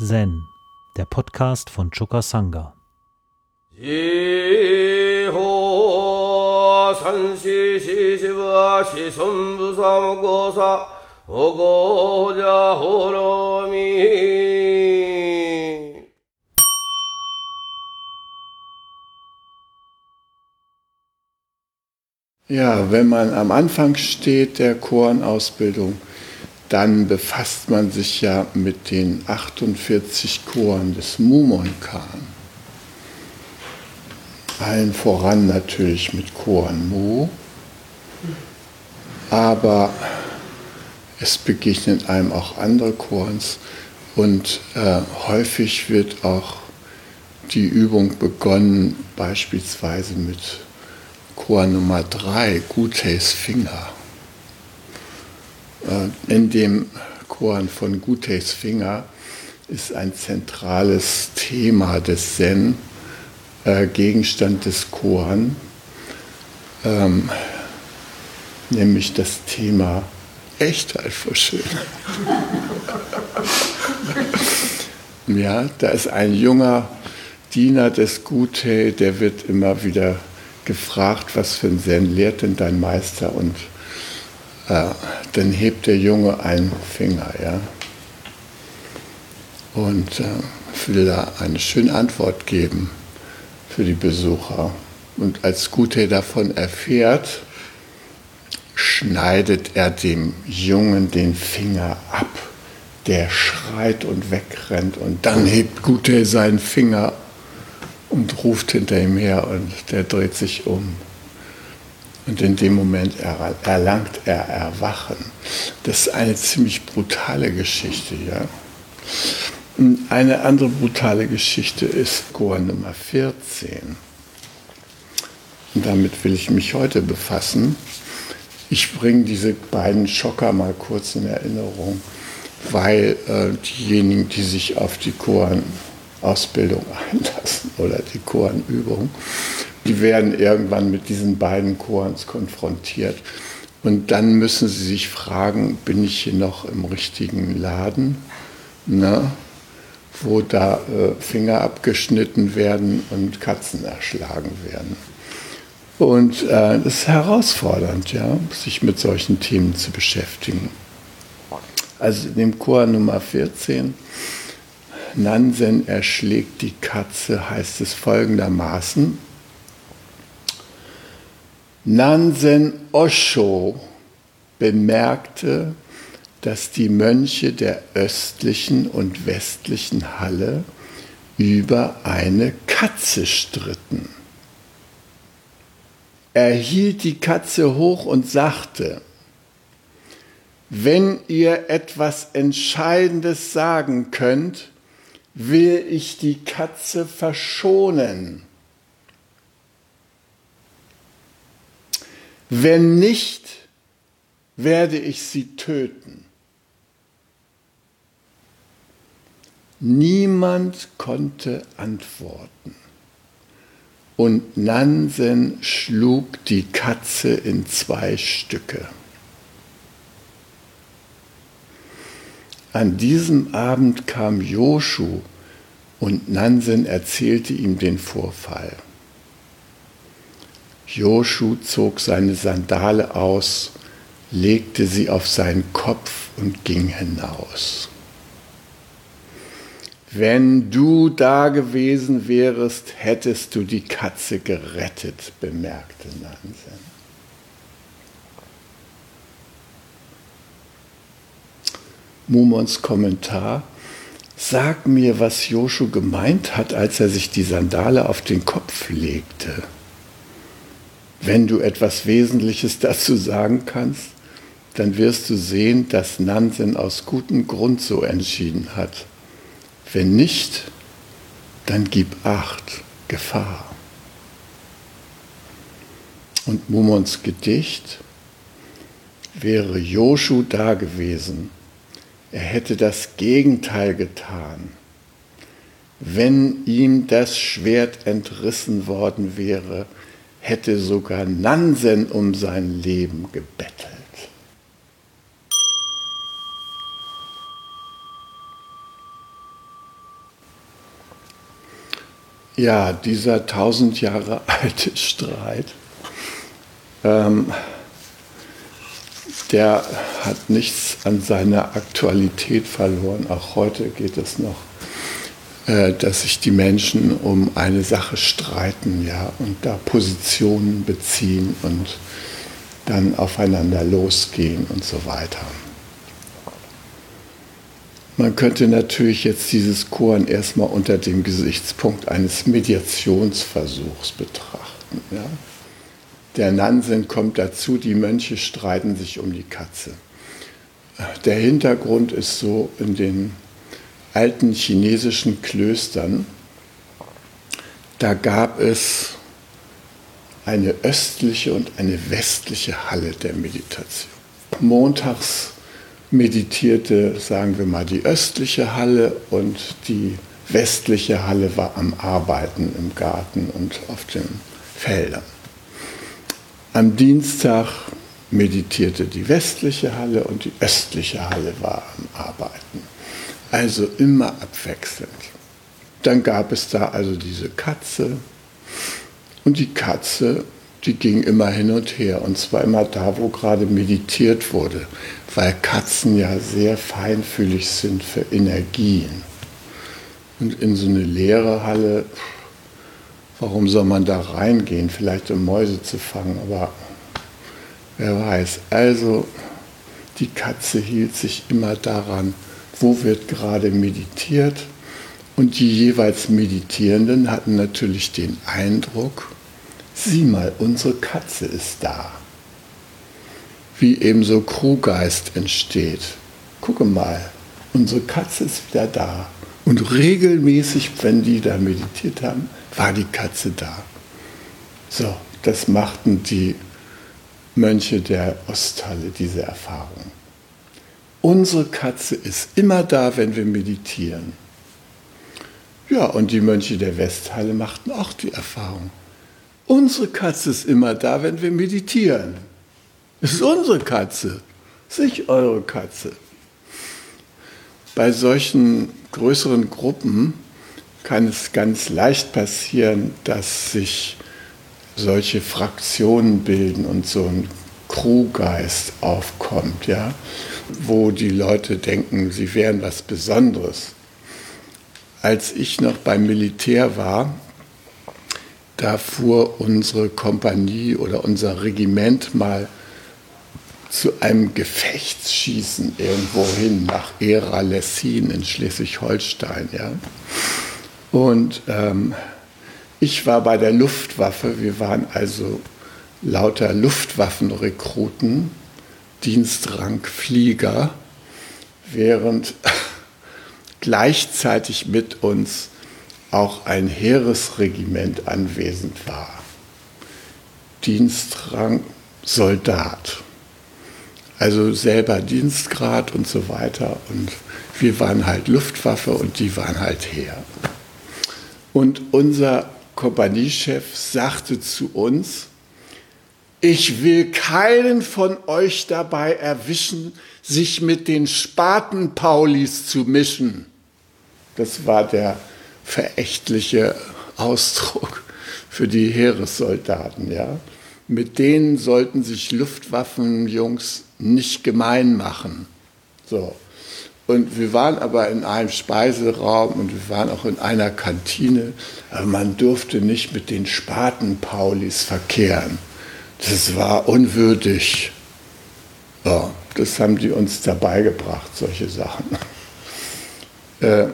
Zen, der Podcast von Choka Sangha. Ja, wenn man am Anfang steht der Chorenausbildung, dann befasst man sich ja mit den 48 Choren des Mumonkan. Allen voran natürlich mit Choren Mu, aber es begegnen einem auch andere Chorens und äh, häufig wird auch die Übung begonnen, beispielsweise mit Chor Nummer 3, Gutes Finger. Äh, in dem Chor von Gutes Finger ist ein zentrales Thema des Zen, äh, Gegenstand des Koan, ähm, nämlich das Thema Echtheit vor Schönheit. ja, da ist ein junger Diener des Gute, der wird immer wieder gefragt, was für ein Zen lehrt denn dein Meister? Und äh, dann hebt der Junge einen Finger, ja. Und äh, will da eine schöne Antwort geben für die Besucher. Und als Gute davon erfährt, schneidet er dem Jungen den Finger ab. Der schreit und wegrennt und dann hebt Gute seinen Finger und ruft hinter ihm her und der dreht sich um. Und in dem Moment erlangt er Erwachen. Das ist eine ziemlich brutale Geschichte, ja. Eine andere brutale Geschichte ist Chor Nummer 14. Und damit will ich mich heute befassen. Ich bringe diese beiden Schocker mal kurz in Erinnerung, weil äh, diejenigen, die sich auf die Choren Ausbildung einlassen oder die Chorenübung. Die werden irgendwann mit diesen beiden Chorens konfrontiert. Und dann müssen sie sich fragen, bin ich hier noch im richtigen Laden, ne? wo da äh, Finger abgeschnitten werden und Katzen erschlagen werden. Und äh, es ist herausfordernd, ja, sich mit solchen Themen zu beschäftigen. Also in dem Chor Nummer 14 Nansen erschlägt die Katze, heißt es folgendermaßen. Nansen Osho bemerkte, dass die Mönche der östlichen und westlichen Halle über eine Katze stritten. Er hielt die Katze hoch und sagte, wenn ihr etwas Entscheidendes sagen könnt, will ich die Katze verschonen. Wenn nicht, werde ich sie töten. Niemand konnte antworten. Und Nansen schlug die Katze in zwei Stücke. An diesem Abend kam Joshu und Nansen erzählte ihm den Vorfall. Joshu zog seine Sandale aus, legte sie auf seinen Kopf und ging hinaus. Wenn du da gewesen wärest, hättest du die Katze gerettet, bemerkte Nansen. Mumons Kommentar, sag mir, was Joshu gemeint hat, als er sich die Sandale auf den Kopf legte. Wenn du etwas Wesentliches dazu sagen kannst, dann wirst du sehen, dass Nansen aus gutem Grund so entschieden hat. Wenn nicht, dann gib acht, Gefahr. Und Mumons Gedicht wäre Joshu da gewesen, er hätte das Gegenteil getan. Wenn ihm das Schwert entrissen worden wäre, hätte sogar Nansen um sein Leben gebettelt. Ja, dieser tausend Jahre alte Streit, ähm, der hat nichts an seiner Aktualität verloren. Auch heute geht es noch äh, dass sich die Menschen um eine Sache streiten, ja, und da Positionen beziehen und dann aufeinander losgehen und so weiter. Man könnte natürlich jetzt dieses Koran erstmal unter dem Gesichtspunkt eines Mediationsversuchs betrachten. Ja? Der Nansen kommt dazu, die Mönche streiten sich um die Katze. Der Hintergrund ist so in den alten chinesischen Klöstern, da gab es eine östliche und eine westliche Halle der Meditation. Montags meditierte, sagen wir mal, die östliche Halle und die westliche Halle war am Arbeiten im Garten und auf den Feldern. Am Dienstag meditierte die westliche Halle und die östliche Halle war am Arbeiten. Also immer abwechselnd. Dann gab es da also diese Katze und die Katze die ging immer hin und her. Und zwar immer da, wo gerade meditiert wurde, weil Katzen ja sehr feinfühlig sind für Energien. Und in so eine leere Halle, warum soll man da reingehen? Vielleicht um Mäuse zu fangen, aber wer weiß. Also die Katze hielt sich immer daran, wo wird gerade meditiert. Und die jeweils Meditierenden hatten natürlich den Eindruck, sieh mal, unsere Katze ist da. Wie eben so Crewgeist entsteht. Gucke mal, unsere Katze ist wieder da. Und regelmäßig, wenn die da meditiert haben, war die Katze da. So, das machten die Mönche der Osthalle, diese Erfahrung. Unsere Katze ist immer da, wenn wir meditieren. Ja, und die Mönche der Westhalle machten auch die Erfahrung. Unsere Katze ist immer da, wenn wir meditieren. Es ist unsere Katze, nicht eure Katze. Bei solchen größeren Gruppen kann es ganz leicht passieren, dass sich solche Fraktionen bilden und so ein Crewgeist aufkommt, ja, wo die Leute denken, sie wären was Besonderes. Als ich noch beim Militär war, da fuhr unsere Kompanie oder unser Regiment mal zu einem Gefechtsschießen irgendwo hin, nach Era-Lessin in Schleswig-Holstein. Ja? Und ähm, ich war bei der Luftwaffe, wir waren also lauter Luftwaffenrekruten, Dienstrang Flieger, während gleichzeitig mit uns auch ein Heeresregiment anwesend war. Dienstrang Soldat. Also selber Dienstgrad und so weiter. Und wir waren halt Luftwaffe und die waren halt Heer. Und unser Kompaniechef sagte zu uns, ich will keinen von euch dabei erwischen, sich mit den Spatenpaulis zu mischen. Das war der verächtliche Ausdruck für die Heeressoldaten. Ja? Mit denen sollten sich Luftwaffenjungs nicht gemein machen. So. Und wir waren aber in einem Speiseraum und wir waren auch in einer Kantine, aber man durfte nicht mit den Spatenpaulis verkehren. Das war unwürdig. Ja, das haben die uns dabei gebracht, solche Sachen. Äh,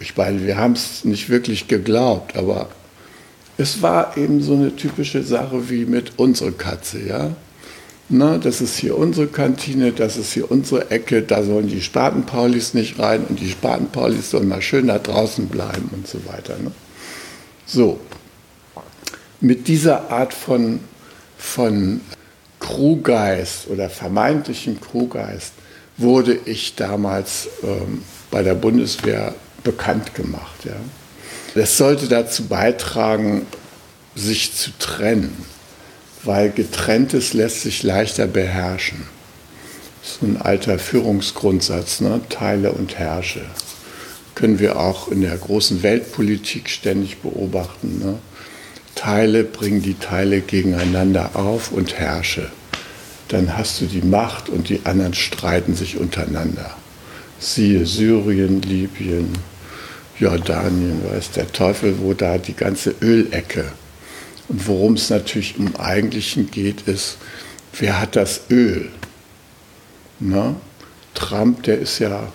ich meine, wir haben es nicht wirklich geglaubt, aber es war eben so eine typische Sache wie mit unserer Katze, ja. Na, das ist hier unsere Kantine, das ist hier unsere Ecke, da sollen die Spatenpaulis nicht rein und die Spatenpaulis sollen mal schön da draußen bleiben und so weiter. Ne? So, mit dieser Art von, von Crewgeist oder vermeintlichen Crewgeist wurde ich damals ähm, bei der Bundeswehr bekannt gemacht. Ja. Das sollte dazu beitragen, sich zu trennen, weil getrenntes lässt sich leichter beherrschen. Das ist ein alter Führungsgrundsatz, ne? teile und herrsche. können wir auch in der großen Weltpolitik ständig beobachten. Ne? Teile bringen die Teile gegeneinander auf und herrsche. Dann hast du die Macht und die anderen streiten sich untereinander. Siehe Syrien, Libyen, Jordanien, weiß der Teufel, wo da die ganze Ölecke. Und worum es natürlich im Eigentlichen geht, ist, wer hat das Öl? Na? Trump, der ist ja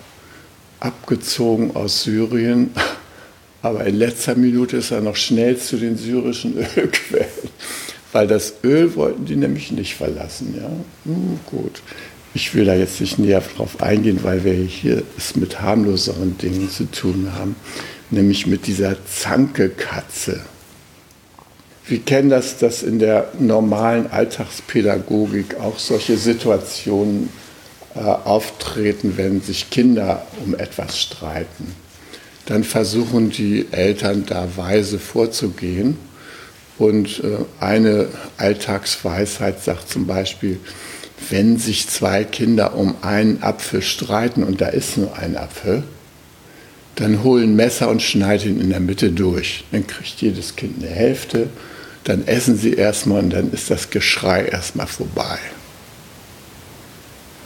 abgezogen aus Syrien, aber in letzter Minute ist er noch schnell zu den syrischen Ölquellen, weil das Öl wollten die nämlich nicht verlassen. Ja? Hm, gut, ich will da jetzt nicht näher drauf eingehen, weil wir hier es mit harmloseren Dingen zu tun haben, nämlich mit dieser Zankekatze. Wir kennen das, dass in der normalen Alltagspädagogik auch solche Situationen äh, auftreten, wenn sich Kinder um etwas streiten. Dann versuchen die Eltern da weise vorzugehen. Und äh, eine Alltagsweisheit sagt zum Beispiel, wenn sich zwei Kinder um einen Apfel streiten und da ist nur ein Apfel, dann holen Messer und schneiden ihn in der Mitte durch. Dann kriegt jedes Kind eine Hälfte dann essen sie erstmal und dann ist das Geschrei erstmal vorbei.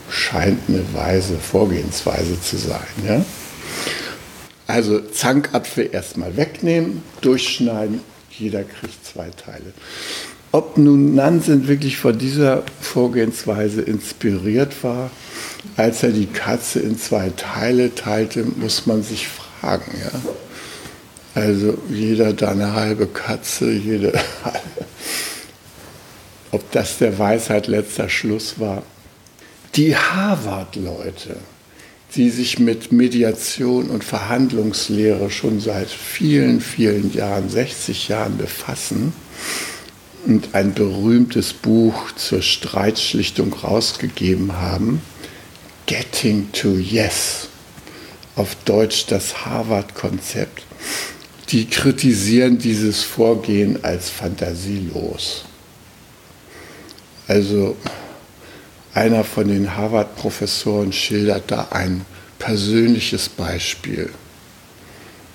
Scheint eine weise Vorgehensweise zu sein. Ja? Also Zankapfel erstmal wegnehmen, durchschneiden, jeder kriegt zwei Teile. Ob nun Nansen wirklich von dieser Vorgehensweise inspiriert war, als er die Katze in zwei Teile teilte, muss man sich fragen. Ja? Also jeder da eine halbe Katze, jede Ob das der Weisheit letzter Schluss war. Die Harvard-Leute, die sich mit Mediation und Verhandlungslehre schon seit vielen, vielen Jahren, 60 Jahren befassen und ein berühmtes Buch zur Streitschlichtung rausgegeben haben, Getting to Yes, auf Deutsch das Harvard-Konzept, die kritisieren dieses Vorgehen als fantasielos. Also einer von den Harvard-Professoren schildert da ein persönliches Beispiel,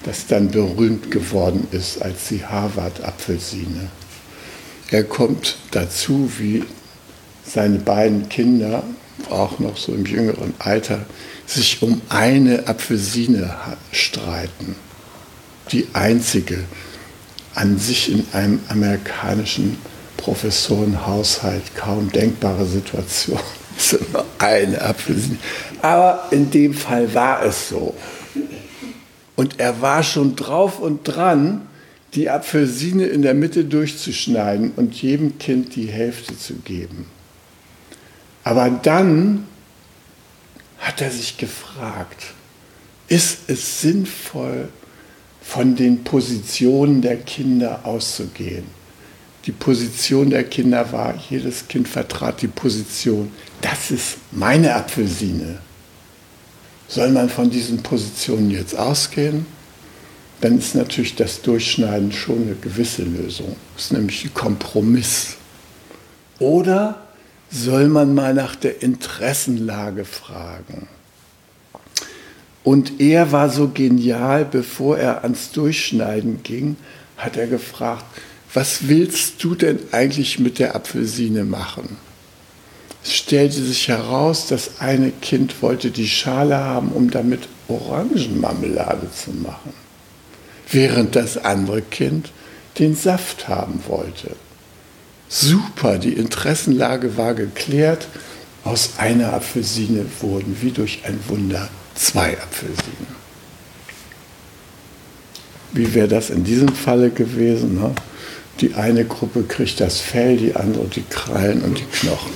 das dann berühmt geworden ist als die Harvard-Apfelsine. Er kommt dazu, wie seine beiden Kinder, auch noch so im jüngeren Alter, sich um eine Apfelsine streiten die einzige an sich in einem amerikanischen Professorenhaushalt kaum denkbare Situation. Eine Apfelsine. Aber in dem Fall war es so. Und er war schon drauf und dran, die Apfelsine in der Mitte durchzuschneiden und jedem Kind die Hälfte zu geben. Aber dann hat er sich gefragt, ist es sinnvoll, von den Positionen der Kinder auszugehen. Die Position der Kinder war, jedes Kind vertrat die Position, das ist meine Apfelsine. Soll man von diesen Positionen jetzt ausgehen? Dann ist natürlich das Durchschneiden schon eine gewisse Lösung. Das ist nämlich ein Kompromiss. Oder soll man mal nach der Interessenlage fragen? Und er war so genial, bevor er ans Durchschneiden ging, hat er gefragt, was willst du denn eigentlich mit der Apfelsine machen? Es stellte sich heraus, das eine Kind wollte die Schale haben, um damit Orangenmarmelade zu machen, während das andere Kind den Saft haben wollte. Super, die Interessenlage war geklärt. Aus einer Apfelsine wurden wie durch ein Wunder zwei Apfelsinen. Wie wäre das in diesem Falle gewesen? Ne? Die eine Gruppe kriegt das Fell, die andere die Krallen und die Knochen.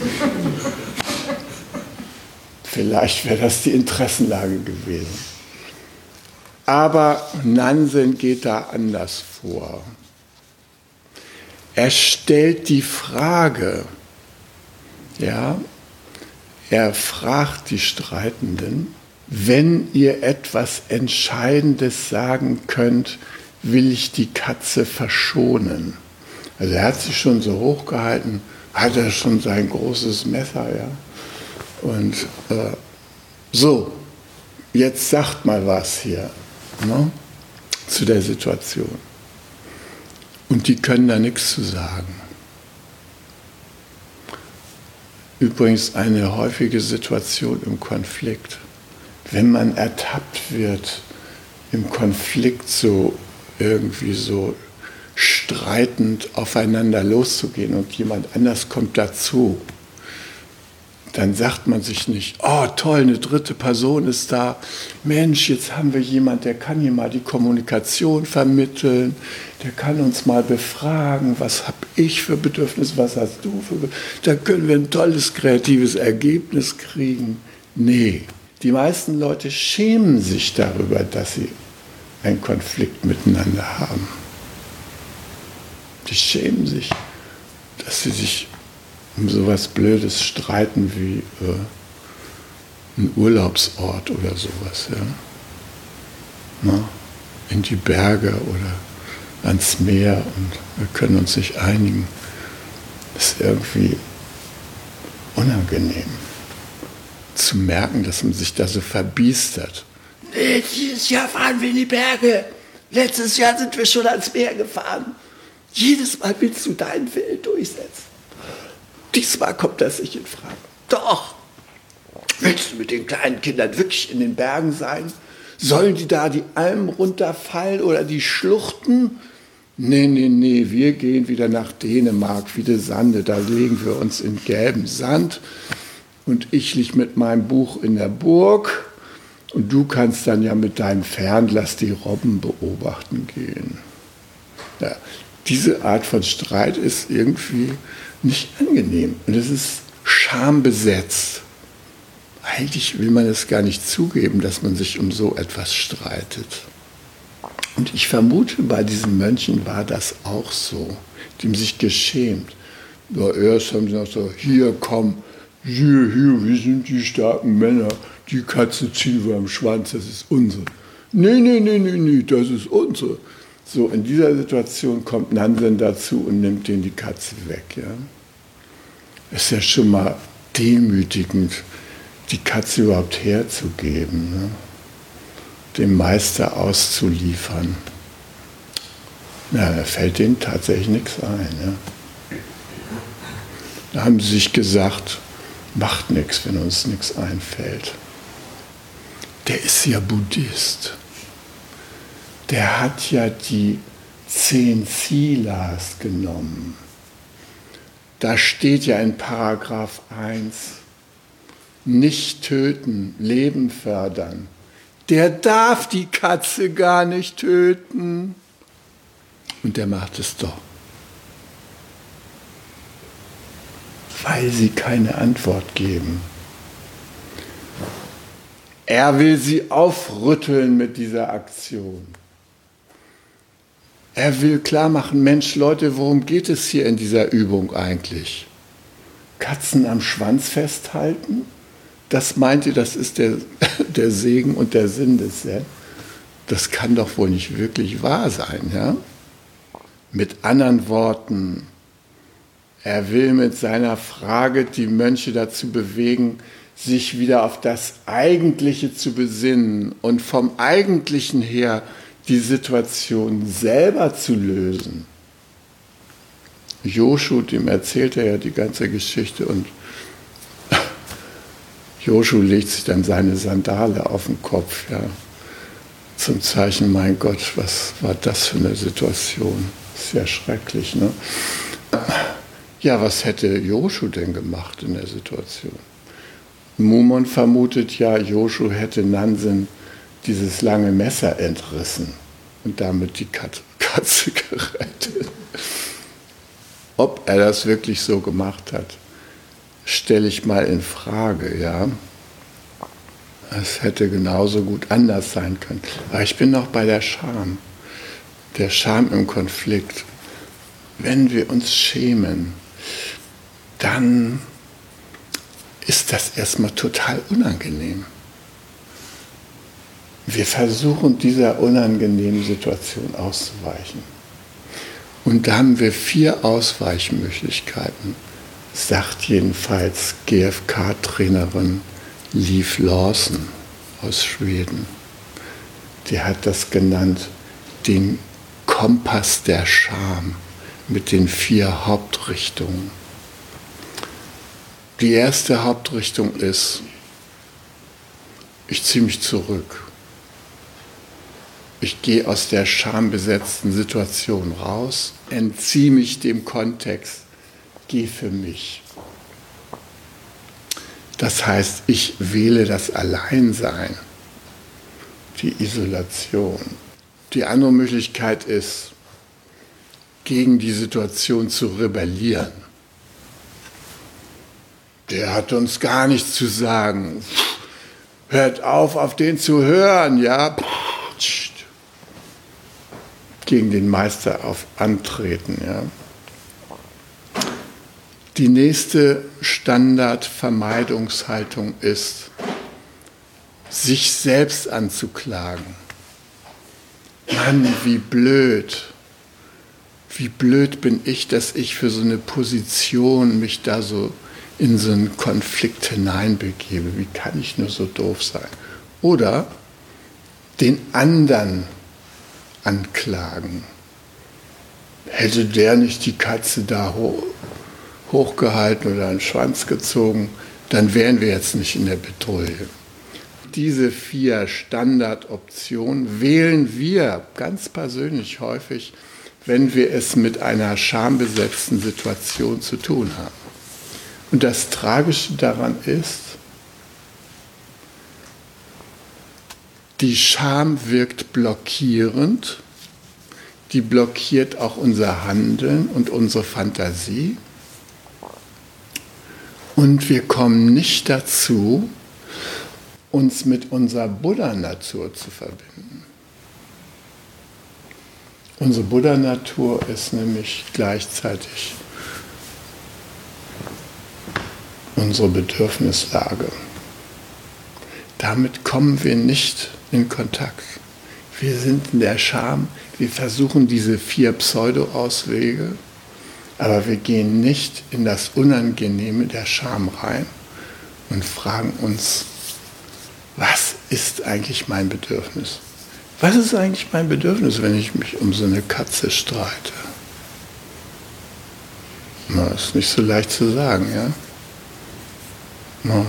Vielleicht wäre das die Interessenlage gewesen. Aber Nansen geht da anders vor. Er stellt die Frage, ja, er fragt die Streitenden, wenn ihr etwas Entscheidendes sagen könnt, will ich die Katze verschonen. Also er hat sich schon so hochgehalten, hat er schon sein großes Messer, ja. Und äh, so, jetzt sagt mal was hier. ne, zu der Situation. Und die können da nichts zu sagen. Übrigens eine häufige Situation im Konflikt. Wenn man ertappt wird, im Konflikt so irgendwie so streitend aufeinander loszugehen und jemand anders kommt dazu, dann sagt man sich nicht, oh toll, eine dritte Person ist da. Mensch, jetzt haben wir jemand, der kann hier mal die Kommunikation vermitteln, der kann uns mal befragen, was habe ich für Bedürfnisse, was hast du für Bedürfnisse. Da können wir ein tolles kreatives Ergebnis kriegen. Nee, die meisten Leute schämen sich darüber, dass sie einen Konflikt miteinander haben. Die schämen sich, dass sie sich um sowas Blödes streiten wie äh, ein Urlaubsort oder sowas. Ja? Na, in die Berge oder ans Meer und wir können uns nicht einigen. Das ist irgendwie unangenehm zu merken, dass man sich da so verbiestert. Nee, dieses Jahr fahren wir in die Berge. Letztes Jahr sind wir schon ans Meer gefahren. Jedes Mal willst du deinen Willen durchsetzen. Diesmal kommt das nicht in Frage. Doch. Willst du mit den kleinen Kindern wirklich in den Bergen sein? Sollen die da die Almen runterfallen oder die Schluchten? Nee, nee, nee, wir gehen wieder nach Dänemark, wieder Sande. Da legen wir uns in gelben Sand. Und ich liege mit meinem Buch in der Burg. Und du kannst dann ja mit deinem Fernglas die Robben beobachten gehen. Ja, diese Art von Streit ist irgendwie nicht angenehm. Und es ist schambesetzt. Eigentlich will man es gar nicht zugeben, dass man sich um so etwas streitet. Und ich vermute, bei diesen Mönchen war das auch so. Die haben sich geschämt. Ja, erst haben sie noch so, hier komm, hier, hier, wir sind die starken Männer. Die Katze ziehen wir am Schwanz, das ist unsere. Nee, nee, nee, nee, nee, das ist unsere. So, in dieser Situation kommt Nansen dazu und nimmt den die Katze weg. Ja? Ist ja schon mal demütigend, die Katze überhaupt herzugeben, ne? dem Meister auszuliefern. Na, da fällt denen tatsächlich nichts ein. Ja? Da haben sie sich gesagt, macht nichts, wenn uns nichts einfällt. Der ist ja Buddhist der hat ja die zehn Silas genommen. Da steht ja in Paragraph 1, nicht töten, Leben fördern. Der darf die Katze gar nicht töten. Und der macht es doch. Weil sie keine Antwort geben. Er will sie aufrütteln mit dieser Aktion. Er will klar machen, Mensch, Leute, worum geht es hier in dieser Übung eigentlich? Katzen am Schwanz festhalten? Das meint ihr, das ist der, der Segen und der Sinn des Zen? Das kann doch wohl nicht wirklich wahr sein, ja? Mit anderen Worten, er will mit seiner Frage die Mönche dazu bewegen, sich wieder auf das Eigentliche zu besinnen und vom Eigentlichen her die Situation selber zu lösen. Joshu, dem erzählt er ja die ganze Geschichte und Joshu legt sich dann seine Sandale auf den Kopf, ja, zum Zeichen, mein Gott, was war das für eine Situation? Sehr schrecklich, ne? Ja, was hätte Joshu denn gemacht in der Situation? Mumon vermutet ja, Joshu hätte Nansen dieses lange Messer entrissen und damit die Katze gerettet. Ob er das wirklich so gemacht hat, stelle ich mal in Frage, ja. Es hätte genauso gut anders sein können. Aber ich bin noch bei der Scham. Der Scham im Konflikt. Wenn wir uns schämen, dann ist das erstmal total unangenehm. Wir versuchen dieser unangenehmen Situation auszuweichen. Und da haben wir vier Ausweichmöglichkeiten, sagt jedenfalls GFK-Trainerin Liv Lawson aus Schweden. der hat das genannt, den Kompass der Scham mit den vier Hauptrichtungen. Die erste Hauptrichtung ist, ich ziehe mich zurück. Ich gehe aus der schambesetzten Situation raus, entziehe mich dem Kontext, gehe für mich. Das heißt, ich wähle das Alleinsein, die Isolation. Die andere Möglichkeit ist, gegen die Situation zu rebellieren. Der hat uns gar nichts zu sagen. Hört auf, auf den zu hören, ja. Gegen den Meister auf antreten, ja. Die nächste Standardvermeidungshaltung ist, sich selbst anzuklagen. Mann, wie blöd. Wie blöd bin ich, dass ich für so eine Position mich da so in so einen Konflikt hineinbegebe. Wie kann ich nur so doof sein? Oder den anderen anklagen. Hätte der nicht die Katze da hoch, hochgehalten oder einen Schwanz gezogen, dann wären wir jetzt nicht in der Betrouille. Diese vier Standardoptionen wählen wir ganz persönlich häufig, wenn wir es mit einer schambesetzten Situation zu tun haben. Und das Tragische daran ist, die Scham wirkt blockierend, die blockiert auch unser Handeln und unsere Fantasie. Und wir kommen nicht dazu, uns mit unserer Buddha-Natur zu verbinden. Unsere Buddha-Natur ist nämlich gleichzeitig unsere Bedürfnislage. Damit kommen wir nicht in Kontakt. Wir sind in der Scham, wir versuchen diese vier Pseudo-Auswege aber wir gehen nicht in das Unangenehme der Scham rein und fragen uns, was ist eigentlich mein Bedürfnis? Was ist eigentlich mein Bedürfnis, wenn ich mich um so eine Katze streite? Na, ist nicht so leicht zu sagen, ja? Na,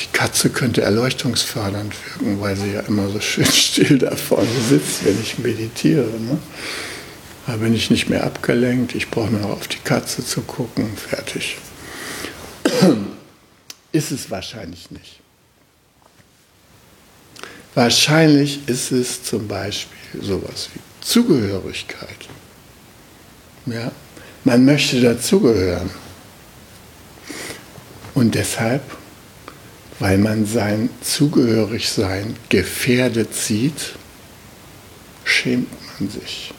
die Katze könnte erleuchtungsfördernd wirken, weil sie ja immer so schön still da vorne sitzt, wenn ich meditiere. Ne? Da bin ich nicht mehr abgelenkt, ich brauche nur noch auf die Katze zu gucken, fertig. Ist es wahrscheinlich nicht. Wahrscheinlich ist es zum Beispiel sowas wie Zugehörigkeit. Ja? Man möchte dazugehören. Und deshalb, weil man sein Zugehörigsein gefährdet sieht, schämt man sich.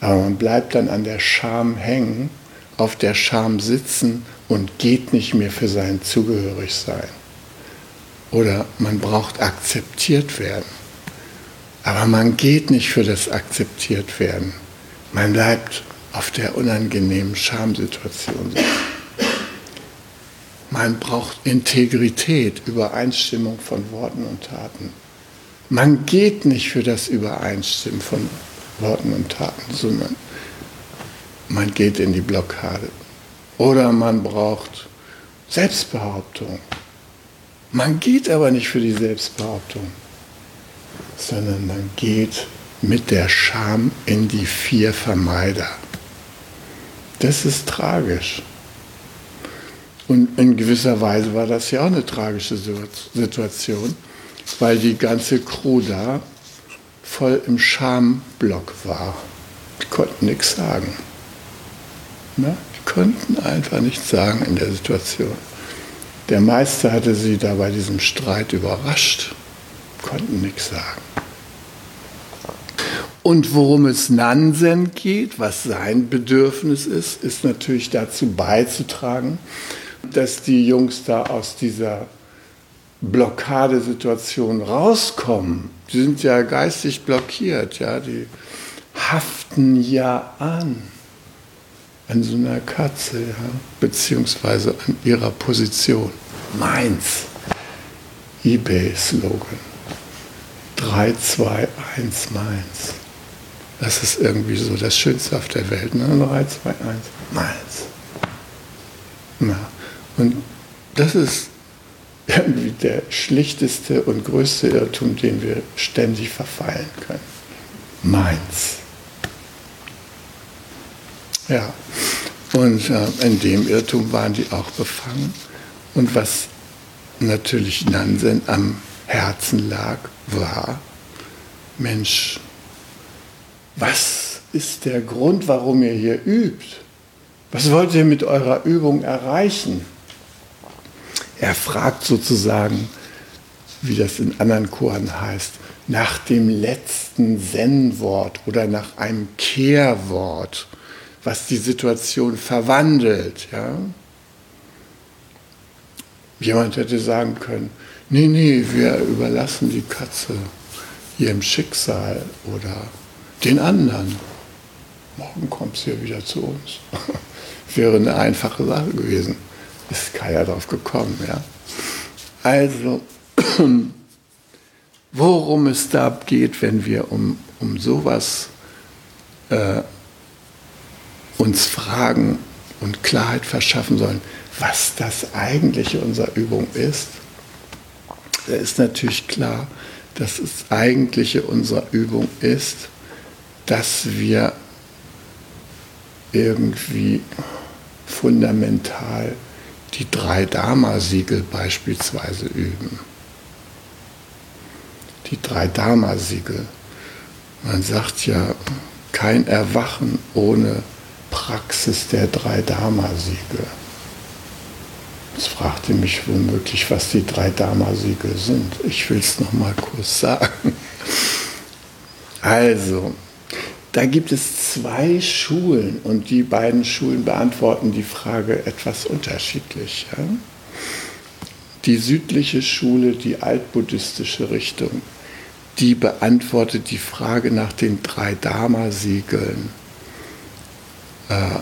Aber man bleibt dann an der Scham hängen, auf der Scham sitzen und geht nicht mehr für sein Zugehörigsein. Oder man braucht akzeptiert werden. Aber man geht nicht für das akzeptiert werden. Man bleibt auf der unangenehmen Schamsituation Man braucht Integrität, Übereinstimmung von Worten und Taten. Man geht nicht für das Übereinstimmen von Worten und Taten, sondern man geht in die Blockade. Oder man braucht Selbstbehauptung. Man geht aber nicht für die Selbstbehauptung, sondern man geht mit der Scham in die vier Vermeider. Das ist tragisch. Und in gewisser Weise war das ja auch eine tragische Situation, weil die ganze Crew da voll im Schamblock war. Die konnten nichts sagen. Ne? Die konnten einfach nichts sagen in der Situation. Der Meister hatte sie da bei diesem Streit überrascht, konnten nichts sagen. Und worum es Nansen geht, was sein Bedürfnis ist, ist natürlich dazu beizutragen, dass die Jungs da aus dieser Blockadesituation rauskommen. Die sind ja geistig blockiert, ja, die haften ja an an so einer Katze, ja, beziehungsweise an ihrer Position. Meins. eBay-Slogan. 3, 2, 1, Mainz. Das ist irgendwie so das Schönste auf der Welt. Ne? 3, 2, 1, Mainz. Ja. Und das ist irgendwie der schlichteste und größte Irrtum, den wir ständig verfallen können. Mainz. Ja, und äh, in dem Irrtum waren die auch befangen. Und was natürlich Nansen am Herzen lag, war, Mensch, was ist der Grund, warum ihr hier übt? Was wollt ihr mit eurer Übung erreichen? Er fragt sozusagen, wie das in anderen Choren heißt, nach dem letzten Zen-Wort oder nach einem Kehrwort, was die Situation verwandelt. Ja? Jemand hätte sagen können, nee, nee, wir überlassen die Katze ihrem Schicksal oder den anderen. Morgen kommt sie ja wieder zu uns. Wäre eine einfache Sache gewesen. Ist keiner drauf gekommen, ja. Also, worum es da geht, wenn wir um, um sowas äh, uns fragen und Klarheit verschaffen sollen, was das eigentliche unserer Übung ist, da ist natürlich klar, dass das eigentliche unserer Übung ist, dass wir irgendwie fundamental die drei Dharma-Siegel beispielsweise üben. Die drei Dharma-Siegel. Man sagt ja, kein Erwachen ohne Praxis der drei Dharma-Siegel. Jetzt fragte mich womöglich, was die drei Dharma-Siegel sind. Ich will es nochmal kurz sagen. Also, da gibt es zwei Schulen und die beiden Schulen beantworten die Frage etwas unterschiedlich. Ja? Die südliche Schule, die altbuddhistische Richtung, die beantwortet die Frage nach den drei Dharma-Siegeln, äh,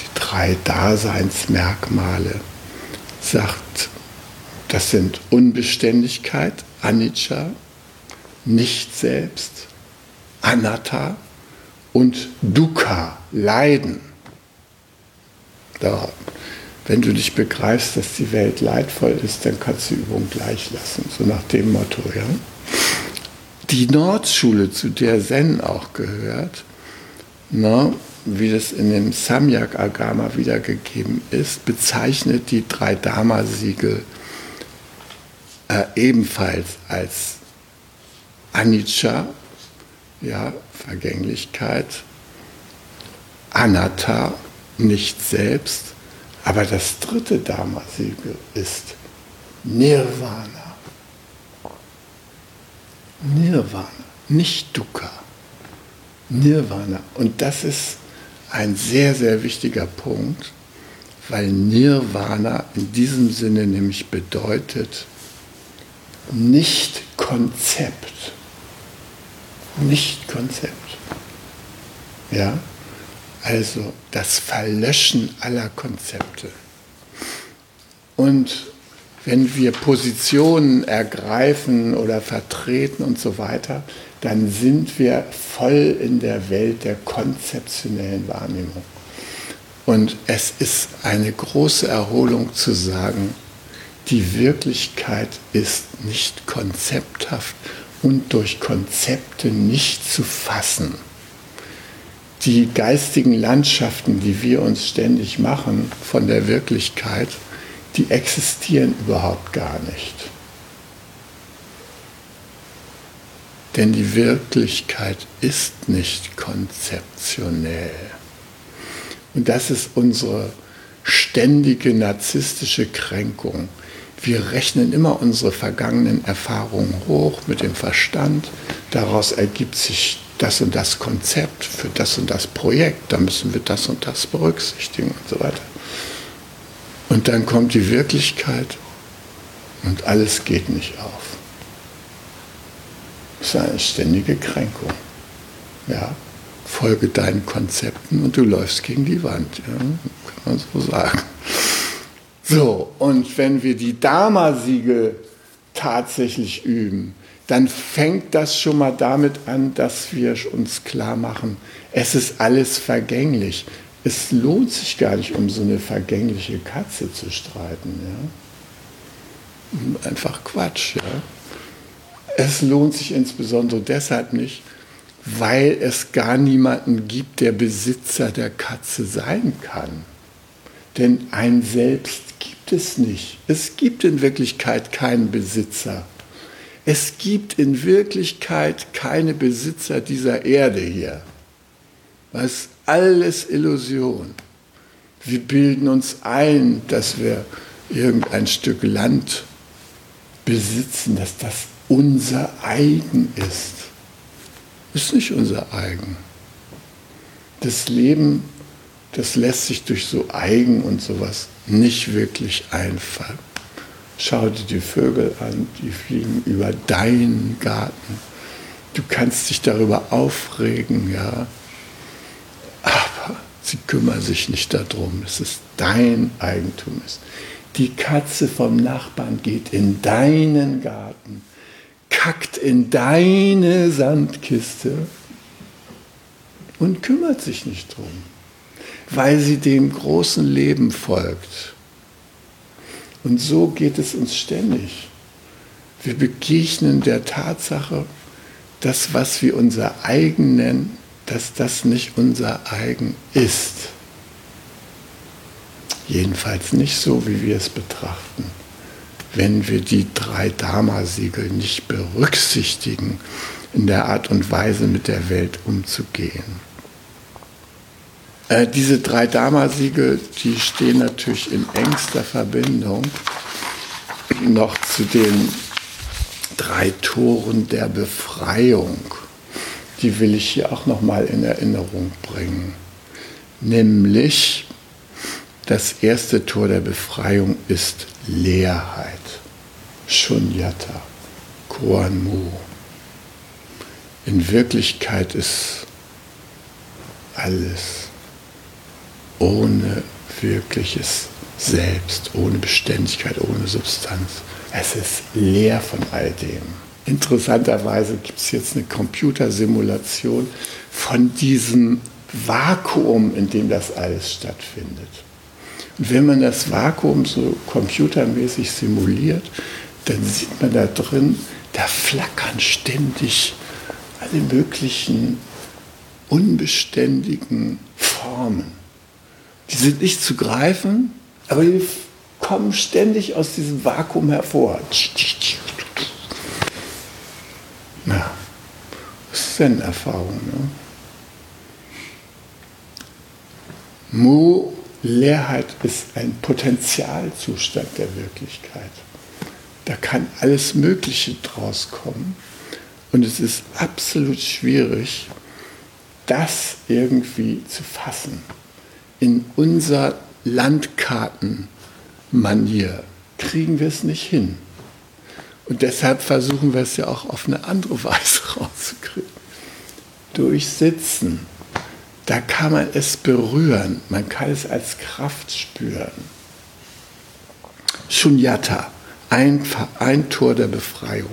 die drei Daseinsmerkmale, sagt, das sind Unbeständigkeit, Anicca, Nicht-Selbst, Anatta und Dukkha, Leiden. Da, wenn du nicht begreifst, dass die Welt leidvoll ist, dann kannst du die Übung gleich lassen, so nach dem Motto. Ja? Die Nordschule, zu der Zen auch gehört, na, wie das in dem Samyak Agama wiedergegeben ist, bezeichnet die drei Dharma-Siegel äh, ebenfalls als Anicca, ja, Vergänglichkeit, Anatta, nicht selbst, aber das dritte Dharma-Siegel ist Nirvana. Nirvana, nicht Dukkha. Nirvana. Und das ist ein sehr, sehr wichtiger Punkt, weil Nirvana in diesem Sinne nämlich bedeutet nicht Konzept nicht Konzept. Ja? Also das Verlöschen aller Konzepte. Und wenn wir Positionen ergreifen oder vertreten und so weiter, dann sind wir voll in der Welt der konzeptionellen Wahrnehmung. Und es ist eine große Erholung zu sagen, die Wirklichkeit ist nicht konzepthaft und durch Konzepte nicht zu fassen. Die geistigen Landschaften, die wir uns ständig machen von der Wirklichkeit, die existieren überhaupt gar nicht. Denn die Wirklichkeit ist nicht konzeptionell. Und das ist unsere ständige narzisstische Kränkung wir rechnen immer unsere vergangenen Erfahrungen hoch mit dem Verstand. Daraus ergibt sich das und das Konzept für das und das Projekt. Da müssen wir das und das berücksichtigen und so weiter. Und dann kommt die Wirklichkeit und alles geht nicht auf. Das ist eine ständige Kränkung. Ja, folge deinen Konzepten und du läufst gegen die Wand. Ja, kann man so sagen. So, und wenn wir die Dharma-Siegel tatsächlich üben, dann fängt das schon mal damit an, dass wir uns klar machen, es ist alles vergänglich. Es lohnt sich gar nicht, um so eine vergängliche Katze zu streiten. Ja? Einfach Quatsch. Ja? Es lohnt sich insbesondere deshalb nicht, weil es gar niemanden gibt, der Besitzer der Katze sein kann. Denn ein Selbst gibt es nicht. Es gibt in Wirklichkeit keinen Besitzer. Es gibt in Wirklichkeit keine Besitzer dieser Erde hier. Das ist alles Illusion. Wir bilden uns ein, dass wir irgendein Stück Land besitzen, dass das unser eigen ist. Ist nicht unser eigen. Das Leben, das lässt sich durch so eigen und sowas nicht wirklich einfallen. Schau dir die Vögel an, die fliegen über deinen Garten. Du kannst dich darüber aufregen, ja. Aber sie kümmern sich nicht darum, dass es dein Eigentum ist. Die Katze vom Nachbarn geht in deinen Garten, kackt in deine Sandkiste und kümmert sich nicht drum, weil sie dem großen Leben folgt. Und so geht es uns ständig. Wir begegnen der Tatsache, dass was wir unser eigen nennen, dass das nicht unser eigen ist. Jedenfalls nicht so, wie wir es betrachten, wenn wir die drei Dharma-Siegel nicht berücksichtigen in der Art und Weise mit der Welt umzugehen. Äh, diese drei Dharma-Siegel, die stehen natürlich in engster Verbindung noch zu den drei Toren der Befreiung. Die will ich hier auch noch mal in Erinnerung bringen. Nämlich das erste Tor der Befreiung ist Leerheit. Shunyata, Koan Mu. In Wirklichkeit ist alles ohne wirkliches Selbst, ohne Beständigkeit, ohne Substanz. Es ist leer von all dem. Interessanterweise gibt es jetzt eine Computersimulation von diesem Vakuum, in dem das alles stattfindet. Und wenn man das Vakuum so computermäßig simuliert, dann sieht man da drin, da flackern ständig alle möglichen unbeständigen Formen. Die sind nicht zu greifen, aber die kommen ständig aus diesem Vakuum hervor. Ja, das ist Zen-Erfahrung. Ne? Mu, Leerheit, ist ein Potentialzustand der Wirklichkeit. Da kann alles Mögliche draus kommen. Und es ist absolut schwierig, das irgendwie zu fassen. In unser Landkartenmanier kriegen wir es nicht hin. Und deshalb versuchen wir es ja auch auf eine andere Weise rauszukriegen. Durch Sitzen. Da kann man es berühren, man kann es als Kraft spüren. Shunyata, ein, ein Tor der Befreiung.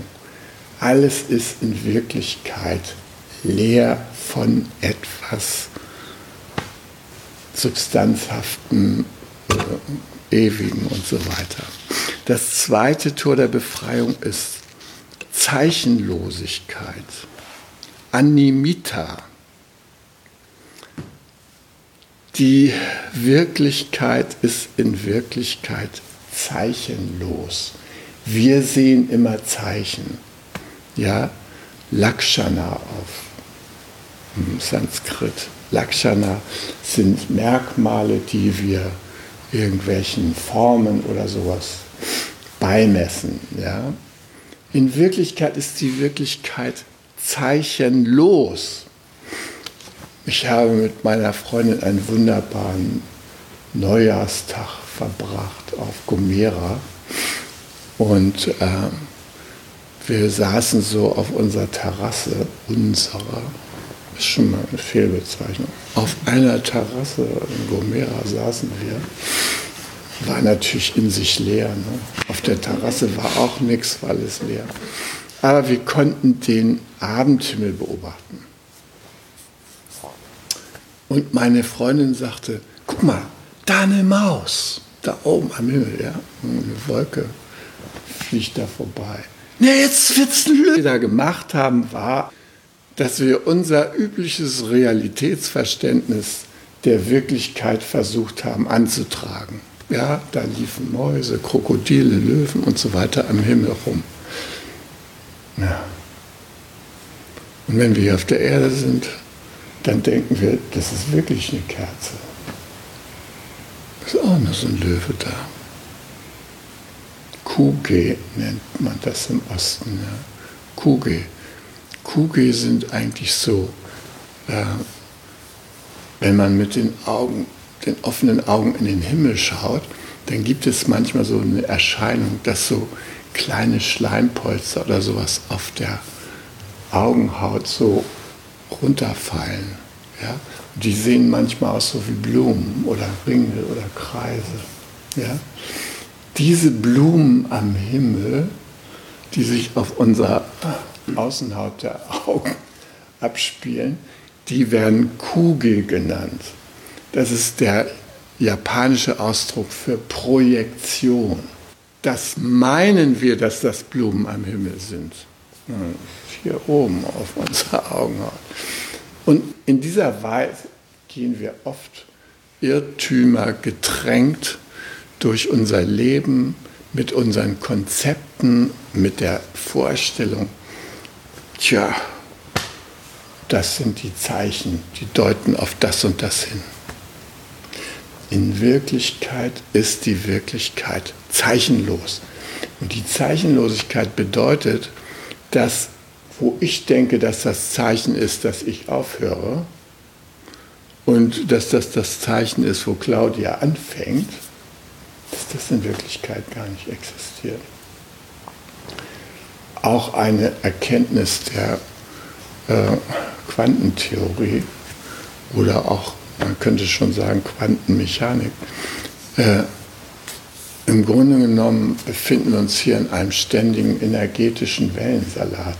Alles ist in Wirklichkeit leer von etwas Substanzhaften, äh, Ewigen und so weiter. Das zweite Tor der Befreiung ist Zeichenlosigkeit, Animita. Die Wirklichkeit ist in Wirklichkeit zeichenlos. Wir sehen immer Zeichen. Ja, Lakshana auf Sanskrit. Lakshana sind Merkmale, die wir irgendwelchen Formen oder sowas beimessen. Ja? In Wirklichkeit ist die Wirklichkeit zeichenlos. Ich habe mit meiner Freundin einen wunderbaren Neujahrstag verbracht auf Gomera und äh, wir saßen so auf unserer Terrasse, unserer, ist schon mal eine Fehlbezeichnung. Auf einer Terrasse in Gomera saßen wir. War natürlich in sich leer. Ne? Auf der Terrasse war auch nichts, war alles leer. Aber wir konnten den Abendhimmel beobachten. Und meine Freundin sagte, guck mal, da eine Maus, da oben am Himmel, ja, eine Wolke fliegt da vorbei. Nee, jetzt wird's ein Löwe. Was wir da gemacht haben, war, dass wir unser übliches Realitätsverständnis der Wirklichkeit versucht haben anzutragen. Ja, da liefen Mäuse, Krokodile, Löwen und so weiter am Himmel rum. Ja. Und wenn wir hier auf der Erde sind, dann denken wir, das ist wirklich eine Kerze. Das ist auch nur so ein Löwe da. Kuge nennt man das im Osten. Ja. Kuge. Kuge sind eigentlich so, äh, wenn man mit den Augen, den offenen Augen in den Himmel schaut, dann gibt es manchmal so eine Erscheinung, dass so kleine Schleimpolster oder sowas auf der Augenhaut so runterfallen. Ja? Und die sehen manchmal aus so wie Blumen oder Ringe oder Kreise. Ja? Diese Blumen am Himmel, die sich auf unserer Außenhaut der Augen abspielen, die werden Kuge genannt. Das ist der japanische Ausdruck für Projektion. Das meinen wir, dass das Blumen am Himmel sind. Hier oben auf unserer Augenhaut. Und in dieser Weise gehen wir oft Irrtümer getränkt durch unser Leben mit unseren Konzepten, mit der Vorstellung, tja, das sind die Zeichen, die deuten auf das und das hin. In Wirklichkeit ist die Wirklichkeit zeichenlos. Und die Zeichenlosigkeit bedeutet, dass wo ich denke, dass das Zeichen ist, dass ich aufhöre und dass das das Zeichen ist, wo Claudia anfängt, dass das in Wirklichkeit gar nicht existiert. Auch eine Erkenntnis der äh, Quantentheorie oder auch, man könnte schon sagen, Quantenmechanik. Äh, Im Grunde genommen befinden wir uns hier in einem ständigen energetischen Wellensalat.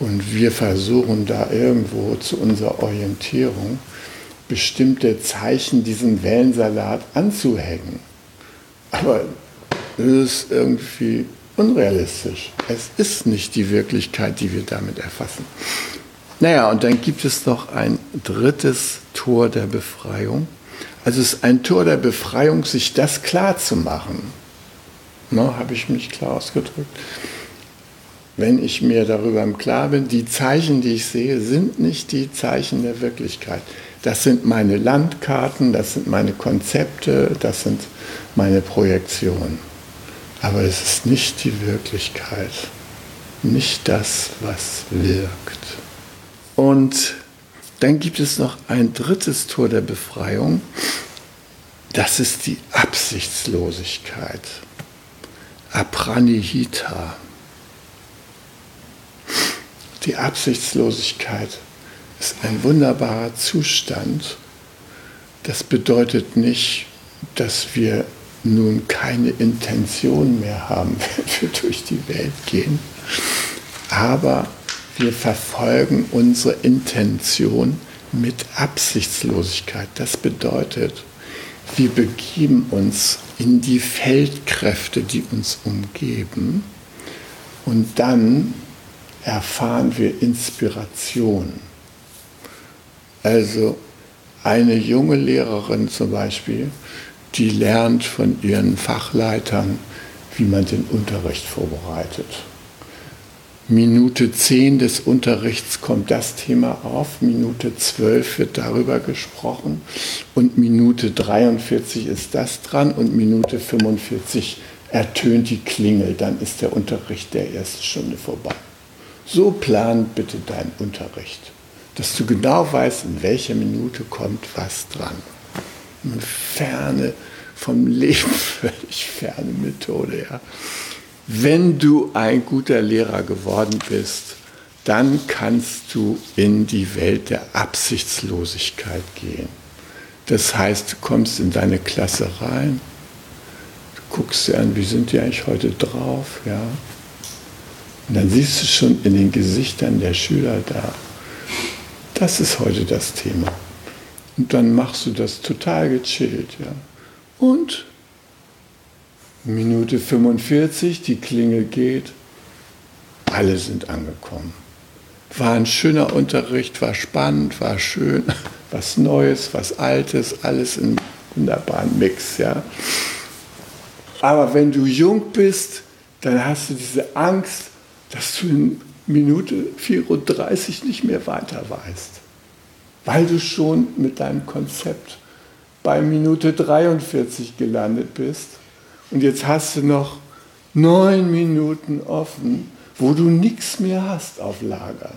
Und wir versuchen da irgendwo zu unserer Orientierung bestimmte Zeichen diesem Wellensalat anzuhängen. Aber das ist irgendwie unrealistisch. Es ist nicht die Wirklichkeit, die wir damit erfassen. Naja, und dann gibt es noch ein drittes Tor der Befreiung. Also es ist ein Tor der Befreiung, sich das klar zu machen. Ne, Habe ich mich klar ausgedrückt? Wenn ich mir darüber im Klaren bin, die Zeichen, die ich sehe, sind nicht die Zeichen der Wirklichkeit. Das sind meine Landkarten, das sind meine Konzepte, das sind meine Projektionen. Aber es ist nicht die Wirklichkeit, nicht das, was wirkt. Und dann gibt es noch ein drittes Tor der Befreiung. Das ist die Absichtslosigkeit. Apranihita. Die Absichtslosigkeit ist ein wunderbarer Zustand. Das bedeutet nicht, dass wir nun keine Intention mehr haben, wenn wir durch die Welt gehen, aber wir verfolgen unsere Intention mit Absichtslosigkeit. Das bedeutet, wir begeben uns in die Feldkräfte, die uns umgeben und dann erfahren wir Inspiration. Also eine junge Lehrerin zum Beispiel, die lernt von ihren Fachleitern, wie man den Unterricht vorbereitet. Minute 10 des Unterrichts kommt das Thema auf, Minute 12 wird darüber gesprochen und Minute 43 ist das dran und Minute 45 ertönt die Klingel, dann ist der Unterricht der ersten Stunde vorbei. So plan bitte deinen Unterricht, dass du genau weißt, in welcher Minute kommt was dran. Eine ferne, vom Leben völlig ferne Methode. Ja. Wenn du ein guter Lehrer geworden bist, dann kannst du in die Welt der Absichtslosigkeit gehen. Das heißt, du kommst in deine Klasse rein, du guckst dir an, wie sind die eigentlich heute drauf, ja? Und dann siehst du schon in den Gesichtern der Schüler da, das ist heute das Thema. Und dann machst du das total gechillt. Ja. Und Minute 45, die Klingel geht, alle sind angekommen. War ein schöner Unterricht, war spannend, war schön, was Neues, was Altes, alles in wunderbaren Mix. Ja. Aber wenn du jung bist, dann hast du diese Angst, dass du in Minute 34 nicht mehr weiter weißt, weil du schon mit deinem Konzept bei Minute 43 gelandet bist und jetzt hast du noch neun Minuten offen, wo du nichts mehr hast auf Lager.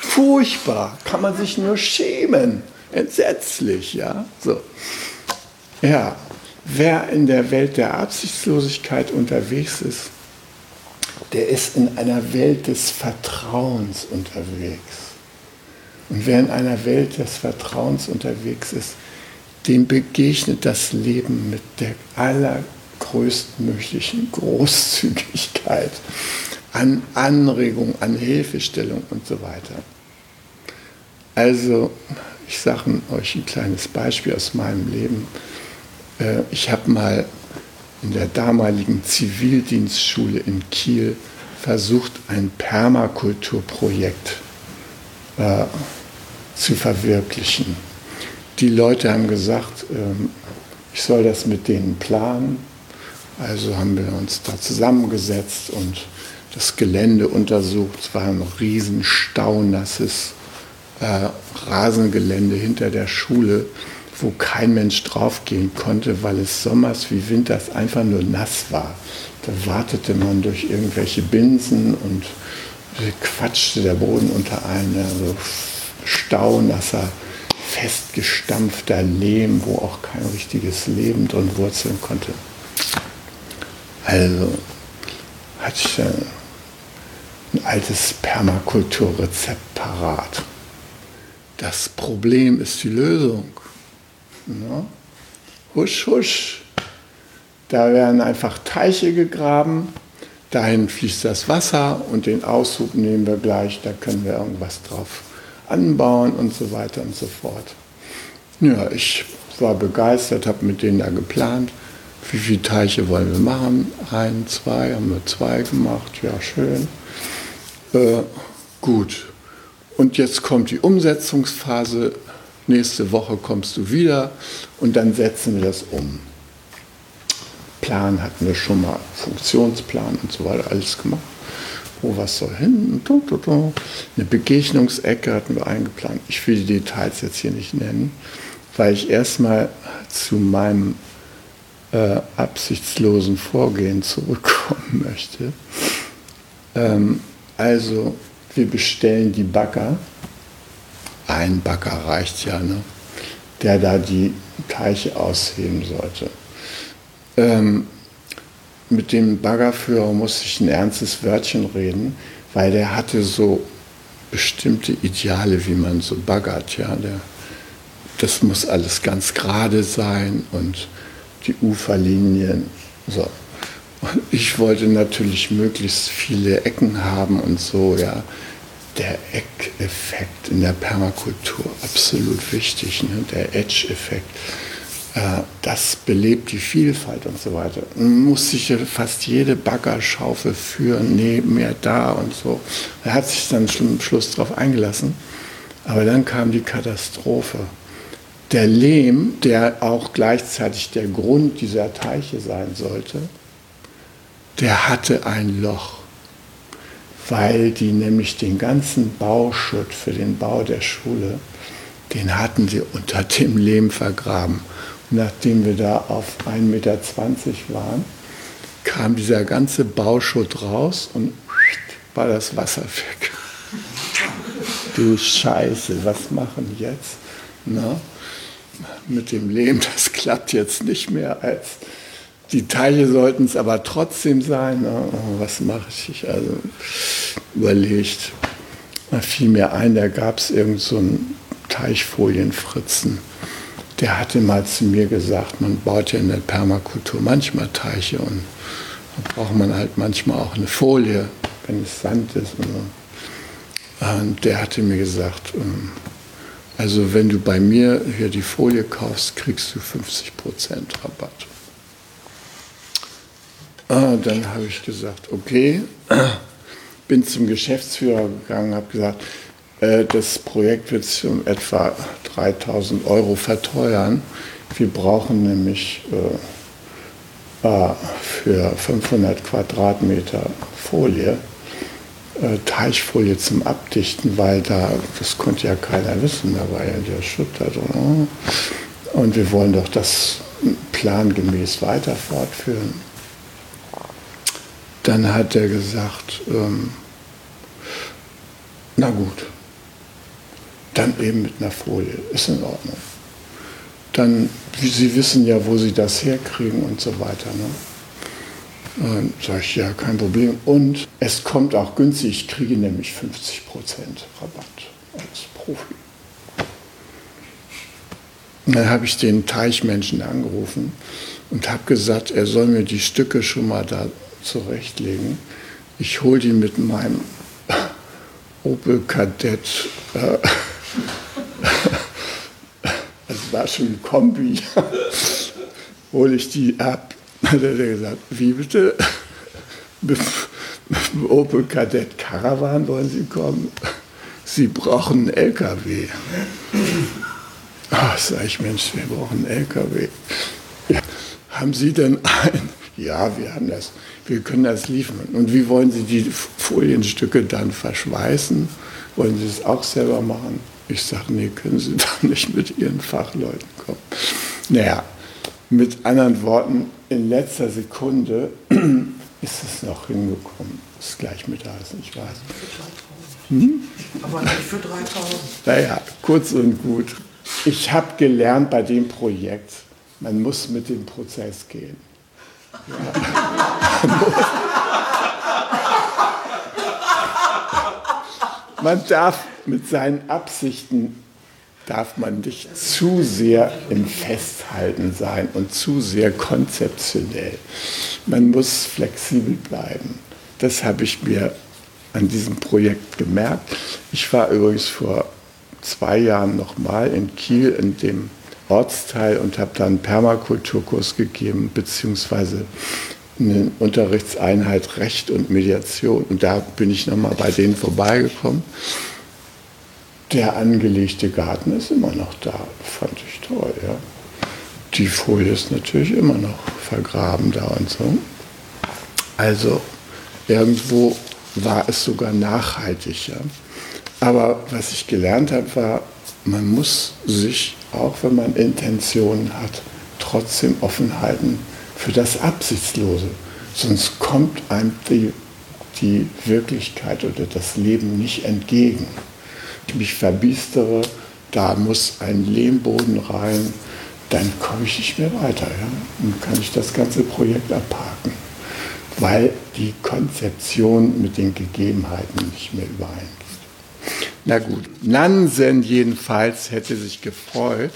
Furchtbar, kann man sich nur schämen, entsetzlich, ja. So. Ja, wer in der Welt der Absichtslosigkeit unterwegs ist, der ist in einer Welt des Vertrauens unterwegs. Und wer in einer Welt des Vertrauens unterwegs ist, dem begegnet das Leben mit der allergrößtmöglichen Großzügigkeit an Anregung, an Hilfestellung und so weiter. Also, ich sage euch ein kleines Beispiel aus meinem Leben. Äh, ich habe mal in der damaligen Zivildienstschule in Kiel versucht, ein Permakulturprojekt äh, zu verwirklichen. Die Leute haben gesagt, ähm, ich soll das mit denen planen. Also haben wir uns da zusammengesetzt und das Gelände untersucht. Es war ein riesen staunasses äh, Rasengelände hinter der Schule wo kein Mensch draufgehen konnte, weil es sommers wie winters einfach nur nass war. Da wartete man durch irgendwelche Binsen und quatschte der Boden unter ein, also staunasser, festgestampfter Lehm, wo auch kein richtiges Leben drin wurzeln konnte. Also hatte ich ein altes Permakulturrezept parat. Das Problem ist die Lösung. Ja. Husch, husch. Da werden einfach Teiche gegraben, dahin fließt das Wasser und den Aushub nehmen wir gleich, da können wir irgendwas drauf anbauen und so weiter und so fort. Ja, ich war begeistert, habe mit denen da geplant, wie viele Teiche wollen wir machen? Ein, zwei, haben wir zwei gemacht, ja schön. Äh, gut. Und jetzt kommt die Umsetzungsphase nächste Woche kommst du wieder und dann setzen wir das um. Plan hatten wir schon mal, Funktionsplan und so weiter, alles gemacht. Wo was soll hin? Eine Begegnungsecke hatten wir eingeplant. Ich will die Details jetzt hier nicht nennen, weil ich erstmal zu meinem äh, absichtslosen Vorgehen zurückkommen möchte. Ähm, also, wir bestellen die Bagger ein Bagger reicht ja, ne? der da die Teiche ausheben sollte. Ähm, mit dem Baggerführer musste ich ein ernstes Wörtchen reden, weil der hatte so bestimmte Ideale, wie man so baggert. Ja? Der, das muss alles ganz gerade sein und die Uferlinien. So. Und ich wollte natürlich möglichst viele Ecken haben und so, ja der Eck-Effekt in der Permakultur absolut wichtig, ne? der Edge-Effekt. Äh, das belebt die Vielfalt und so weiter. Man muss sich fast jede Baggerschaufel führen, neben mir da und so. Er hat sich dann zum Schluss darauf eingelassen. Aber dann kam die Katastrophe. Der Lehm, der auch gleichzeitig der Grund dieser Teiche sein sollte, der hatte ein Loch weil die nämlich den ganzen Bauschutt für den Bau der Schule, den hatten sie unter dem Lehm vergraben. Nachdem wir da auf 1,20 Meter waren, kam dieser ganze Bauschutt raus und war das Wasser weg. Du Scheiße, was machen jetzt? Na, mit dem Lehm, das klappt jetzt nicht mehr als die Teile sollten es aber trotzdem sein. Oh, was mache ich? Also überlegt. Da fiel mir ein, da gab es irgend so einen Teichfolienfritzen. Der hatte mal zu mir gesagt, man baut ja in der Permakultur manchmal Teiche und Da braucht man halt manchmal auch eine Folie, wenn es Sand ist. Und, so. und der hatte mir gesagt, ähm, also wenn du bei mir hier die Folie kaufst, kriegst du 50% Rabatt. Ah, dann habe ich gesagt, okay, bin zum Geschäftsführer gegangen, habe gesagt, das Projekt wird sich um etwa 3000 Euro verteuern. Wir brauchen nämlich äh, äh für 500 Quadratmeter Folie, äh, Teichfolie zum Abdichten, weil da, das konnte ja keiner wissen, da war ja der Schutt da drin. Und wir wollen doch das plangemäß weiter fortführen. Dann hat er gesagt, ähm, na gut, dann eben mit einer Folie, ist in Ordnung. Dann, Sie wissen ja, wo Sie das herkriegen und so weiter. Ne? Und sage ich, ja, kein Problem. Und es kommt auch günstig, ich kriege nämlich 50% Rabatt als Profi. Dann habe ich den Teichmenschen angerufen und habe gesagt, er soll mir die Stücke schon mal da zurechtlegen. Ich hole die mit meinem Opel Kadett. Äh, war schon ein Kombi. hole ich die ab. Hat er gesagt, wie bitte? Mit, mit dem Opel Kadett Caravan wollen Sie kommen? Sie brauchen einen LKW. Ach, sag ich, Mensch, wir brauchen einen LKW. Ja, haben Sie denn einen? Ja, wir haben das. Wir können das liefern. Und wie wollen Sie die Folienstücke dann verschweißen? Wollen Sie es auch selber machen? Ich sage, nee, können Sie doch nicht mit Ihren Fachleuten kommen. Naja, mit anderen Worten, in letzter Sekunde ist es noch hingekommen. Ist gleich mit da, ich weiß. Hm? Aber nicht für 3000. Naja, kurz und gut. Ich habe gelernt bei dem Projekt, man muss mit dem Prozess gehen. man darf mit seinen Absichten darf man nicht zu sehr im Festhalten sein und zu sehr konzeptionell. Man muss flexibel bleiben. Das habe ich mir an diesem Projekt gemerkt. Ich war übrigens vor zwei Jahren nochmal in Kiel in dem Ortsteil und habe dann einen Permakulturkurs gegeben, beziehungsweise eine Unterrichtseinheit Recht und Mediation. Und da bin ich nochmal bei denen vorbeigekommen. Der angelegte Garten ist immer noch da, fand ich toll. Ja. Die Folie ist natürlich immer noch vergraben da und so. Also irgendwo war es sogar nachhaltig. Ja. Aber was ich gelernt habe, war, man muss sich auch wenn man Intentionen hat, trotzdem offen halten für das Absichtslose. Sonst kommt einem die, die Wirklichkeit oder das Leben nicht entgegen. Ich mich verbiestere, da muss ein Lehmboden rein, dann komme ich nicht mehr weiter. Ja? Dann kann ich das ganze Projekt abhaken, weil die Konzeption mit den Gegebenheiten nicht mehr übereingeht. Na gut, Nansen jedenfalls hätte sich gefreut,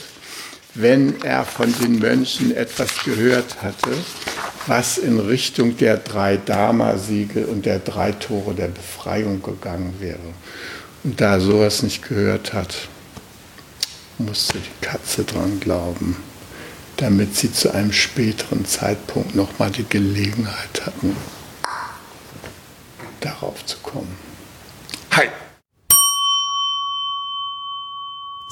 wenn er von den Mönchen etwas gehört hatte, was in Richtung der drei Dharma-Siegel und der drei Tore der Befreiung gegangen wäre. Und da er sowas nicht gehört hat, musste die Katze dran glauben, damit sie zu einem späteren Zeitpunkt nochmal die Gelegenheit hatten, darauf zu kommen. Hi!